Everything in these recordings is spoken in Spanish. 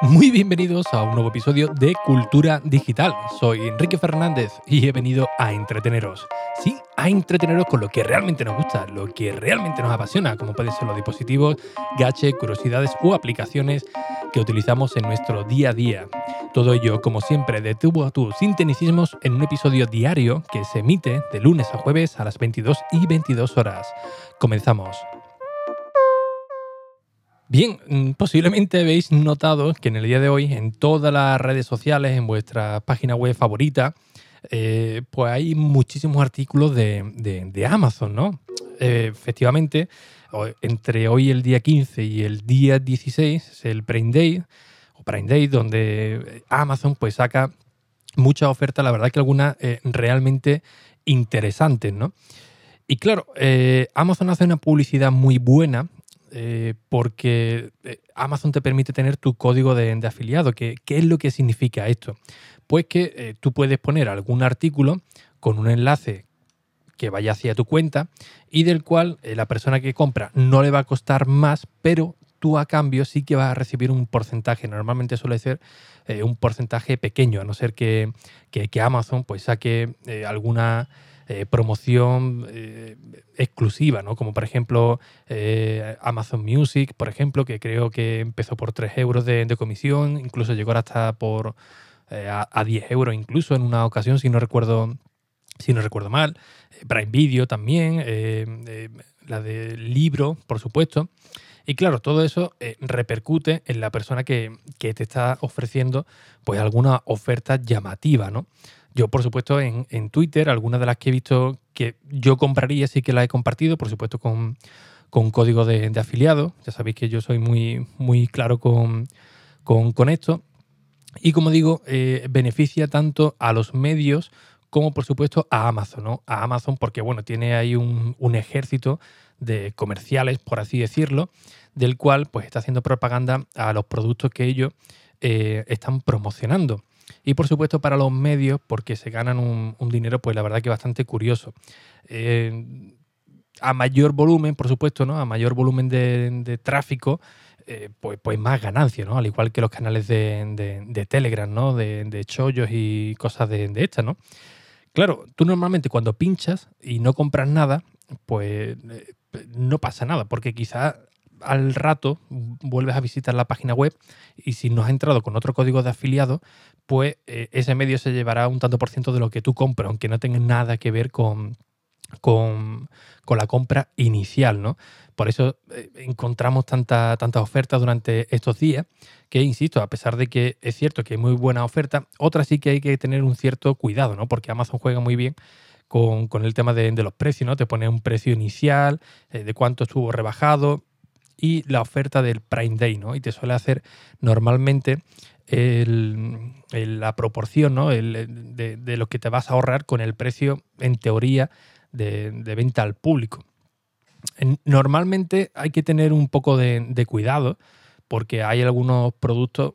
Muy bienvenidos a un nuevo episodio de Cultura Digital. Soy Enrique Fernández y he venido a entreteneros. Sí, a entreteneros con lo que realmente nos gusta, lo que realmente nos apasiona, como pueden ser los dispositivos, gache, curiosidades o aplicaciones que utilizamos en nuestro día a día. Todo ello, como siempre, de tubo a tu sin en un episodio diario que se emite de lunes a jueves a las 22 y 22 horas. Comenzamos. Bien, mm, posiblemente habéis notado que en el día de hoy, en todas las redes sociales, en vuestra página web favorita, eh, pues hay muchísimos artículos de, Amazon, ¿no? Eh, efectivamente, entre hoy el día 15 y el día 16 es el Prime Day, o Prime Day, donde Amazon pues saca muchas ofertas, la verdad que algunas eh, realmente interesantes, ¿no? Y claro, Amazon hace una publicidad muy buena eh, porque eh, Amazon te permite tener tu código de, afiliado. ¿Qué, es lo que significa esto? Pues que eh, tú puedes poner algún artículo con un enlace que vaya hacia tu cuenta y del cual la persona que compra no le va a costar más, pero tú a cambio sí que vas a recibir un porcentaje. Normalmente suele ser un porcentaje pequeño, a no ser que, que Amazon pues saque alguna eh, promoción eh, exclusiva, ¿no? Como por ejemplo eh, Amazon Music, por ejemplo, que creo que empezó por 3 euros de, comisión, incluso llegó hasta por a, 10 euros incluso en una ocasión, si no recuerdo, si no recuerdo mal. Prime Video también, la de libro, por supuesto. Y claro, todo eso repercute en la persona que, que, te está ofreciendo pues alguna oferta llamativa, ¿no? Yo, por supuesto, en, Twitter, algunas de las que he visto que yo compraría, sí que las he compartido, por supuesto, con, con código de, afiliado. Ya sabéis que yo soy muy, muy claro con, esto. Y como digo, eh, beneficia tanto a los medios como por supuesto a Amazon, ¿no? A Amazon porque, bueno, tiene ahí un, ejército de comerciales, por así decirlo, del cual pues está haciendo propaganda a los productos que ellos eh, están promocionando. Y por supuesto para los medios, porque se ganan un, dinero, pues la verdad que bastante curioso. Eh, a mayor volumen, por supuesto, ¿no? A mayor volumen de, tráfico, eh, pues, pues más ganancia, ¿no? Al igual que los canales de, Telegram, ¿no? De, chollos y cosas de, estas, ¿no? Claro, tú normalmente cuando pinchas y no compras nada, pues eh, no pasa nada, porque quizás al rato vuelves a visitar la página web y si no has entrado con otro código de afiliado, pues eh, ese medio se llevará un tanto por ciento de lo que tú compras, aunque no tenga nada que ver con, con, la compra inicial, ¿no? Por eso eh, encontramos tantas tanta ofertas durante estos días que, insisto, a pesar de que es cierto que hay muy buena oferta, otras sí que hay que tener un cierto cuidado, ¿no? Porque Amazon juega muy bien con, el tema de, los precios, ¿no? Te pone un precio inicial, eh, de cuánto estuvo rebajado, y la oferta del Prime Day, ¿no? Y te suele hacer normalmente la proporción ¿no? de, lo que te vas a ahorrar con el precio, en teoría, de, venta al público. Normalmente hay que tener un poco de, cuidado porque hay algunos productos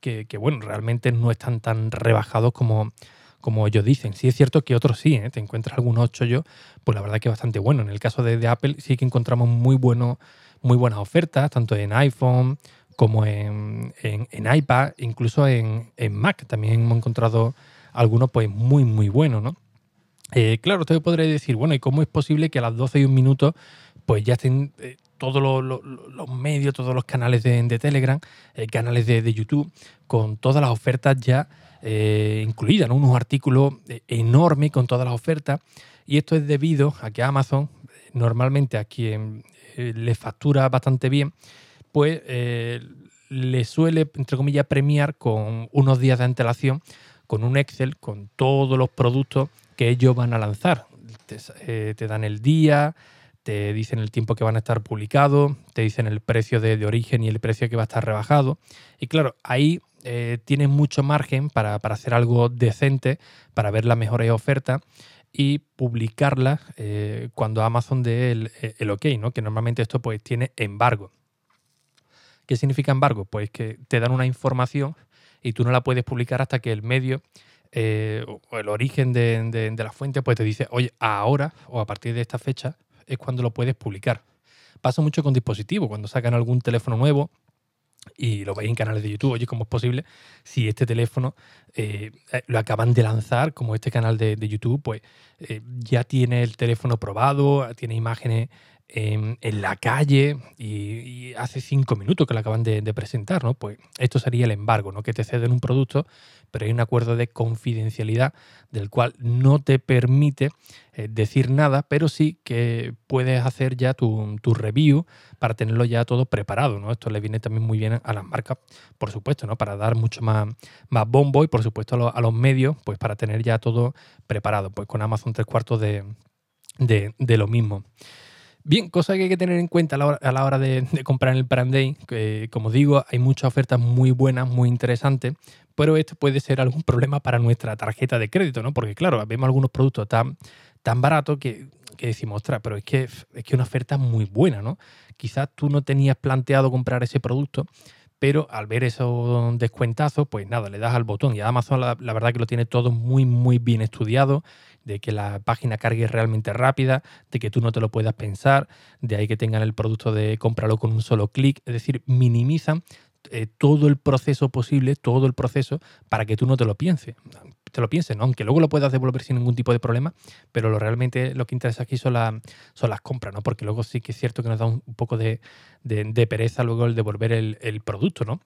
que, bueno, realmente no están tan rebajados como, como ellos dicen. Sí es cierto que otros sí, ¿eh? te encuentras algunos chollos, pues la verdad que bastante bueno. En el caso de, Apple sí que encontramos muy buenos muy buenas ofertas, tanto en iPhone como en, iPad, incluso en, Mac. También hemos encontrado algunos pues muy, muy buenos, ¿no? Eh, claro, usted podría decir, bueno, ¿y cómo es posible que a las 12 y un minuto pues ya estén eh, todos los, medios, todos los canales de, Telegram, eh, canales de, YouTube, con todas las ofertas ya incluidas, ¿no? unos artículos enormes con todas las ofertas. Y esto es debido a que Amazon, normalmente a quien le factura bastante bien, pues le suele, entre comillas, premiar con unos días de antelación, con un Excel, con todos los productos que ellos van a lanzar. Te, eh, dan el día, te dicen el tiempo que van a estar publicados, te dicen el precio de, origen y el precio que va a estar rebajado. Y claro, ahí tienes mucho margen para, hacer algo decente, para ver las mejores ofertas y publicarla eh, cuando Amazon dé el, el, ok, ¿no? Que normalmente esto pues tiene embargo. ¿Qué significa embargo? Pues que te dan una información y tú no la puedes publicar hasta que el medio eh, o el origen de, la fuente, pues te dice, oye, ahora o a partir de esta fecha es cuando lo puedes publicar. Pasa mucho con dispositivos, cuando sacan algún teléfono nuevo y lo veis en canales de YouTube, oye, ¿cómo es posible si este teléfono eh, eh, lo acaban de lanzar, como este canal de, YouTube, pues ya tiene el teléfono probado, tiene imágenes en, la calle y, hace cinco minutos que lo acaban de, presentar, ¿no? Pues esto sería el embargo, ¿no? Que te ceden un producto, pero hay un acuerdo de confidencialidad del cual no te permite eh, decir nada, pero sí que puedes hacer ya tu, review para tenerlo ya todo preparado, ¿no? Esto le viene también muy bien a las marcas, por supuesto, ¿no? Para dar mucho más, bombo y por supuesto a, los medios, pues para tener ya todo preparado, pues con Amazon tres cuartos de, de lo mismo. Bien, cosa que hay que tener en cuenta a la hora, de, comprar en el Prime Day, que como digo, hay muchas ofertas muy buenas, muy interesantes, pero esto puede ser algún problema para nuestra tarjeta de crédito, ¿no? Porque claro, vemos algunos productos tan, tan baratos que, decimos, ostras, pero es que es que una oferta muy buena, ¿no? Quizás tú no tenías planteado comprar ese producto, pero al ver esos descuentazos, pues nada, le das al botón y Amazon la, la, verdad que lo tiene todo muy, muy bien estudiado de que la página cargue realmente rápida, de que tú no te lo puedas pensar, de ahí que tengan el producto de cómpralo con un solo clic, es decir, minimizan eh, todo el proceso posible, todo el proceso, para que tú no te lo pienses. Te lo pienses, ¿no? aunque luego lo puedas devolver sin ningún tipo de problema, pero lo realmente lo que interesa aquí son, son las compras, ¿no? Porque luego sí que es cierto que nos da un, poco de, pereza luego el devolver el, el producto, ¿no?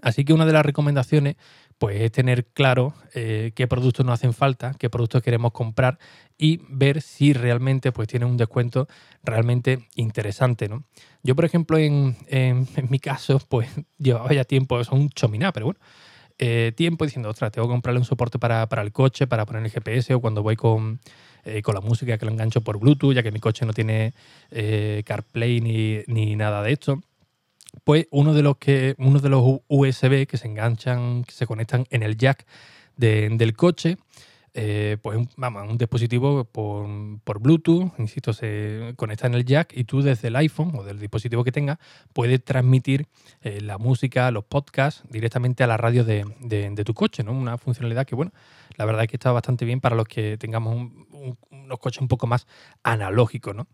Así que una de las recomendaciones pues es tener claro eh, qué productos nos hacen falta, qué productos queremos comprar y ver si realmente pues tienen un descuento realmente interesante. ¿no? Yo, por ejemplo, en, mi caso, pues llevaba ya tiempo, son un chominá, pero bueno, eh, tiempo diciendo, ostras, tengo que comprarle un soporte para, el coche, para poner el GPS o cuando voy con, eh, con la música que lo engancho por Bluetooth, ya que mi coche no tiene CarPlay ni, ni nada de esto pues uno de los que uno de los USB que se enganchan, que se conectan en el jack del coche, eh, pues vamos, un dispositivo por, Bluetooth, insisto, se conecta en el jack y tú desde el iPhone o del dispositivo que tengas puedes transmitir eh, la música, los podcasts directamente a la radio de, tu coche, ¿no? Una funcionalidad que, bueno, la verdad es que está bastante bien para los que tengamos unos coches un poco más analógicos, ¿no?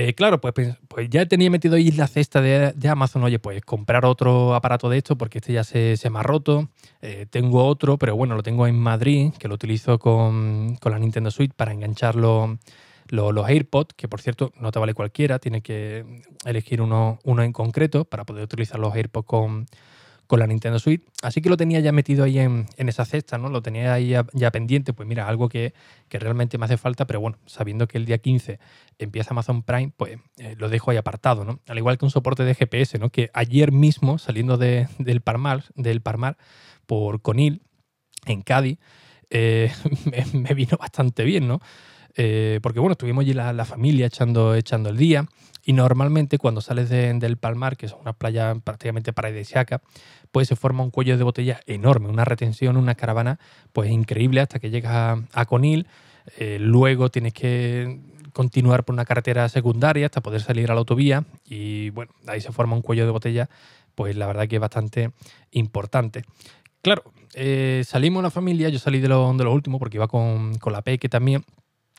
Eh, claro, pues, pues, pues, ya tenía metido ahí la cesta de, Amazon, oye, pues comprar otro aparato de esto porque este ya se, me ha roto. Eh, tengo otro, pero bueno, lo tengo en Madrid, que lo utilizo con, la Nintendo Switch para enganchar los, AirPods, que por cierto no te vale cualquiera, tienes que elegir uno, uno en concreto para poder utilizar los AirPods con, con la Nintendo Switch. Así que lo tenía ya metido ahí en, esa cesta, ¿no? Lo tenía ahí ya, pendiente. Pues mira, algo que, realmente me hace falta, pero bueno, sabiendo que el día 15 empieza Amazon Prime, pues eh, lo dejo ahí apartado, ¿no? Al igual que un soporte de GPS, ¿no? Que ayer mismo, saliendo del Parmar, del Parmar por Conil, en Cádiz, eh, me, vino bastante bien, ¿no? Eh, porque bueno, estuvimos allí la, familia echando, echando el día y normalmente cuando sales del Palmar, que es una playa prácticamente paradisíaca, pues se forma un cuello de botella enorme, una retención, una caravana pues increíble hasta que llegas a, Conil. Eh, luego tienes que continuar por una carretera secundaria hasta poder salir a la autovía y bueno, ahí se forma un cuello de botella pues la verdad que es bastante importante. Claro, eh, salimos la familia, yo salí de lo, de lo último porque iba con, con la Peque también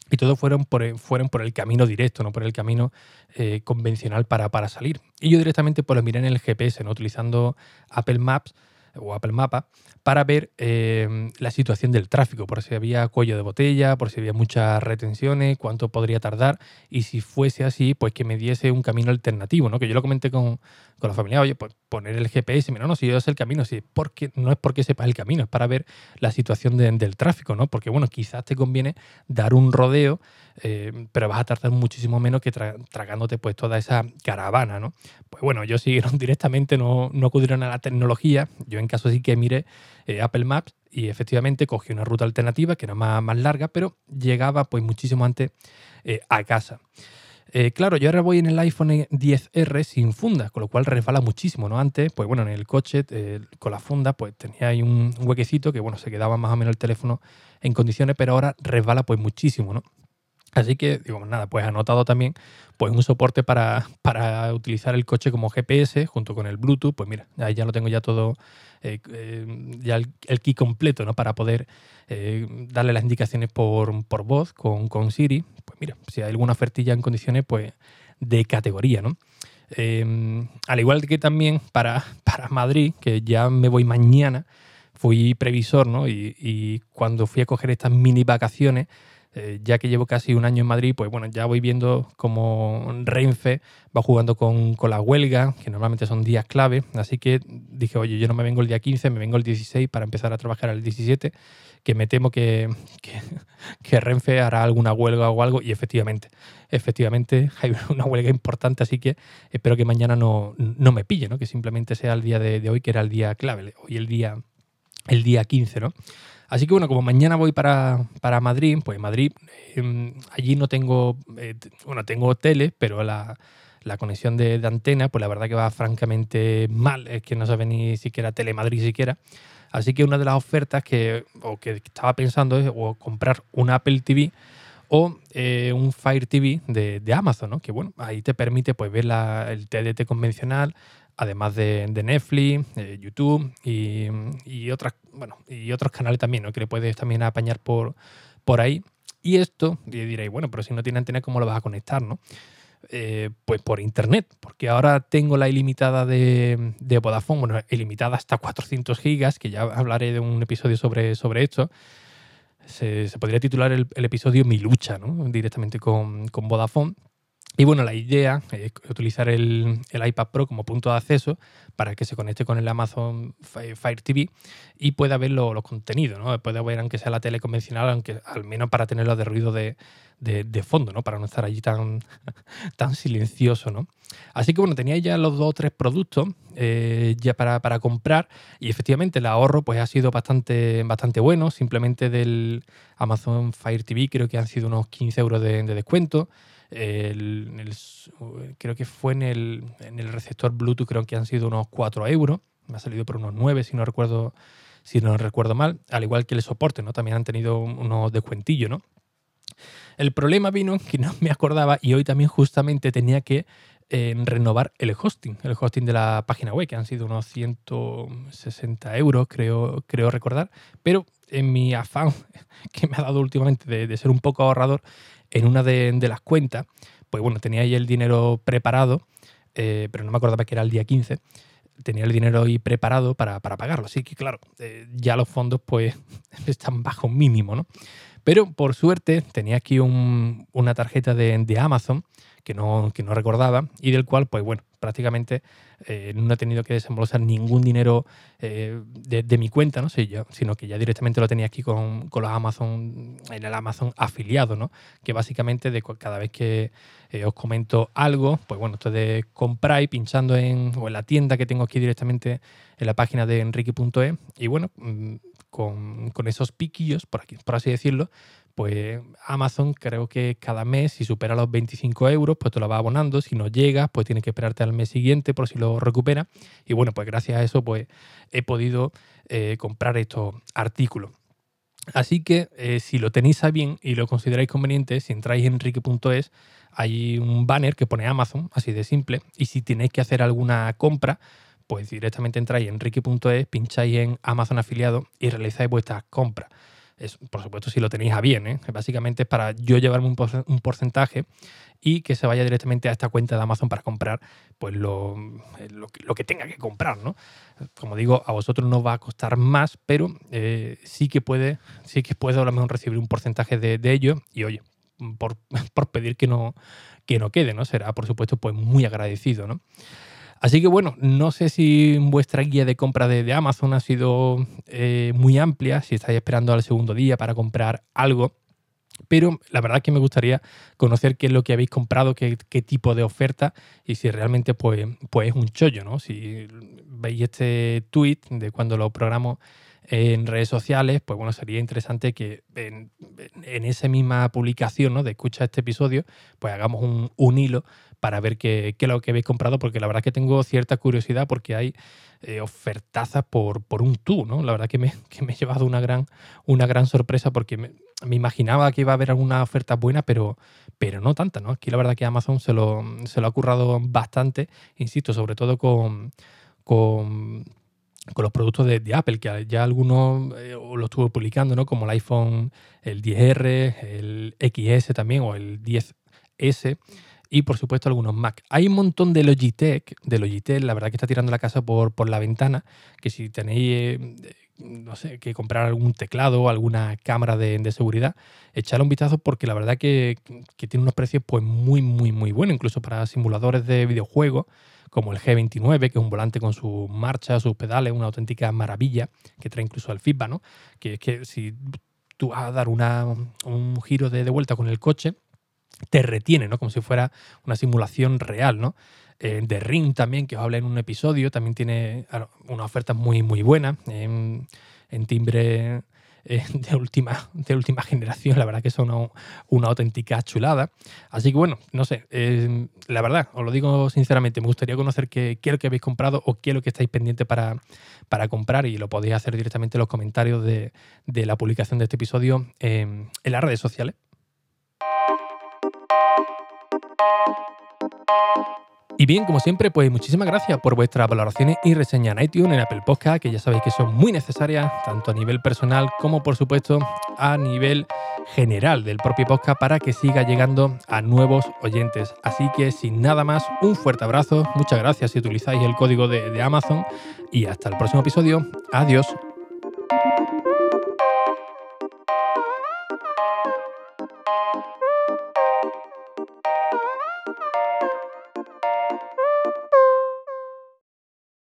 y todos fueron por, fueron por el camino directo, no por el camino eh, convencional para, para, salir. Y yo directamente pues lo miré en el GPS, ¿no? utilizando Apple Maps o Apple Mapa para ver em, la situación del tráfico, por si había cuello de botella, por si había muchas retenciones, cuánto podría tardar y si fuese así, pues que me diese un camino alternativo, ¿no? Que yo lo comenté con, la familia, oye, pues poner el GPS, no, no, si yo sé el camino, si porque, no es porque sepas el camino, es para ver la situación del tráfico, ¿no? Porque bueno, quizás te conviene dar un rodeo eh, pero vas a tardar muchísimo menos que tragándote pues toda esa caravana, ¿no? Pues bueno, yo siguieron directamente, no, no acudieron a la tecnología, yo en caso sí que mire eh, Apple Maps y efectivamente cogí una ruta alternativa que era más, más larga, pero llegaba pues muchísimo antes eh, a casa. claro, yo ahora voy en el iPhone 10R sin funda, con lo cual resbala muchísimo, ¿no? Antes, pues bueno, en el coche con la funda, pues tenía ahí un huequecito que, bueno, se quedaba más o menos el teléfono en condiciones, pero ahora resbala pues muchísimo, ¿no? Así que, digo, nada, pues anotado también pues un soporte para, para utilizar el coche como GPS junto con el Bluetooth. Pues mira, ahí ya lo tengo ya todo, eh, eh, ya el, key completo, ¿no? Para poder eh, darle las indicaciones por, por voz con, con, Siri. Pues mira, si hay alguna ofertilla en condiciones, pues de categoría, ¿no? al igual que también para, para Madrid, que ya me voy mañana, fui previsor, ¿no? Y cuando fui a coger estas mini vacaciones, eh, ya que llevo casi un año en Madrid, pues bueno, ya voy viendo cómo Renfe va jugando con, la huelga, que normalmente son días clave. Así que dije, oye, yo no me vengo el día 15, me vengo el 16 para empezar a trabajar el 17, que me temo que, que, Renfe hará alguna huelga o algo. Y efectivamente, efectivamente hay una huelga importante, así que espero que mañana no, me pille, ¿no? que simplemente sea el día de, de hoy, que era el día clave, hoy el día, el día 15, ¿no? Así que bueno, como mañana voy para, Madrid, pues Madrid, em, allí no tengo, eh, bueno, tengo tele, pero la, conexión de, antena, pues la verdad que va francamente mal, es que no sabe ni siquiera Telemadrid siquiera. Así que una de las ofertas que, o que estaba pensando es o comprar un Apple TV o eh, un Fire TV de, Amazon, ¿no? que bueno, ahí te permite pues, ver la, el TDT convencional, además de, Netflix, YouTube y, otras, bueno, y otros canales también, ¿no? que le puedes también apañar por, por ahí. Y esto, y diréis, bueno, pero si no tiene antena, ¿cómo lo vas a conectar? ¿no? Eh, pues por internet, porque ahora tengo la ilimitada de, de, Vodafone, bueno, ilimitada hasta 400 gigas, que ya hablaré de un episodio sobre, sobre esto. Se, podría titular el, episodio Mi lucha, ¿no? directamente con, con Vodafone. Y bueno, la idea es utilizar el, iPad Pro como punto de acceso para que se conecte con el Amazon Fire TV y pueda ver los contenidos, ¿no? Pueda ver aunque sea la tele convencional, aunque al menos para tenerlo de ruido de, fondo, ¿no? Para no estar allí tan, tan silencioso, ¿no? Así que bueno, tenía ya los dos o tres productos eh, ya para, comprar y efectivamente el ahorro pues ha sido bastante, bastante bueno. Simplemente del Amazon Fire TV creo que han sido unos 15 euros de descuento creo que fue en el, en el receptor Bluetooth, creo que han sido unos 4 euros. Me ha salido por unos 9, si no recuerdo, si no recuerdo mal. Al igual que el soporte, ¿no? También han tenido unos descuentillos, ¿no? El problema vino que no me acordaba y hoy también justamente tenía que eh, renovar el hosting, el hosting de la página web, que han sido unos 160 euros, creo, creo recordar. Pero en mi afán que me ha dado últimamente de, ser un poco ahorrador, en una de, las cuentas, pues bueno, tenía ahí el dinero preparado, eh, pero no me acordaba que era el día 15, tenía el dinero ahí preparado para, pagarlo. Así que claro, eh, ya los fondos pues están bajo mínimo, ¿no? Pero por suerte tenía aquí una tarjeta de Amazon que no, que no recordaba y del cual, pues bueno, prácticamente eh, no he tenido que desembolsar ningún dinero eh, de, mi cuenta, ¿no? yo, sino que ya directamente lo tenía aquí con, con, los Amazon, en el Amazon afiliado, ¿no? Que básicamente de cada vez que eh, os comento algo, pues bueno, esto de comprar y pinchando en, o en la tienda que tengo aquí directamente en la página de enrique.e y bueno, mm, con, con, esos piquillos, por, aquí, por así decirlo, pues Amazon creo que cada mes, si supera los 25 euros, pues te lo va abonando. Si no llegas, pues tienes que esperarte al mes siguiente por si lo recupera. Y bueno, pues gracias a eso, pues he podido eh, comprar estos artículos. Así que eh, si lo tenéis a bien y lo consideráis conveniente, si entráis en enrique.es, hay un banner que pone Amazon, así de simple. Y si tenéis que hacer alguna compra, pues directamente entráis en enrique.es, pincháis en Amazon afiliado y realizáis vuestras compras por supuesto, si lo tenéis a bien, ¿eh? básicamente es para yo llevarme un, porcentaje y que se vaya directamente a esta cuenta de Amazon para comprar pues lo, eh, lo, que tenga que comprar. ¿no? Como digo, a vosotros no va a costar más, pero eh, sí que puede, sí que puede a mejor recibir un porcentaje de, ello y oye, por, pedir que no, que no quede, ¿no? Será, por supuesto, pues muy agradecido, ¿no? Así que bueno, no sé si vuestra guía de compra de, Amazon ha sido eh, muy amplia, si estáis esperando al segundo día para comprar algo. Pero la verdad es que me gustaría conocer qué es lo que habéis comprado, qué, tipo de oferta y si realmente pues, pues es un chollo, ¿no? Si veis este tweet de cuando lo programo en redes sociales, pues bueno, sería interesante que en, esa misma publicación ¿no? de escucha este episodio, pues hagamos un, un hilo para ver qué, es lo que habéis comprado, porque la verdad que tengo cierta curiosidad porque hay eh, ofertazas por, por un tú, ¿no? La verdad que me, que me he llevado una gran, una gran sorpresa porque me, imaginaba que iba a haber alguna oferta buena, pero, pero no tanta, ¿no? Aquí la verdad que Amazon se lo, se lo ha currado bastante, insisto, sobre todo con, con con los productos de, Apple, que ya algunos eh, lo estuve publicando, ¿no? Como el iPhone, el 10R, el XS también, o el 10S y por supuesto algunos Mac. Hay un montón de Logitech, de Logitech, la verdad que está tirando la casa por, por la ventana, que si tenéis, eh, no sé, que comprar algún teclado o alguna cámara de, seguridad, echarle un vistazo porque la verdad que, tiene unos precios pues muy, muy, muy buenos, incluso para simuladores de videojuegos como el G29, que es un volante con su marcha, sus pedales, una auténtica maravilla, que trae incluso el feedback, ¿no? Que es que si tú vas a dar una, un giro de, vuelta con el coche, te retiene, ¿no? Como si fuera una simulación real, ¿no? Eh, Ring también, que os hablé en un episodio, también tiene una oferta muy, muy buena en, timbre eh, de, última, de última generación, la verdad que son una, auténtica chulada. Así que bueno, no sé, eh, la verdad, os lo digo sinceramente, me gustaría conocer qué, qué, es lo que habéis comprado o qué es lo que estáis pendiente para, para comprar y lo podéis hacer directamente en los comentarios de, de la publicación de este episodio en las redes sociales. Y bien, como siempre, pues muchísimas gracias por vuestras valoraciones y reseñas en iTunes, en Apple Podcast, que ya sabéis que son muy necesarias, tanto a nivel personal como, por supuesto, a nivel general del propio podcast para que siga llegando a nuevos oyentes. Así que, sin nada más, un fuerte abrazo, muchas gracias si utilizáis el código de, de Amazon y hasta el próximo episodio. Adiós.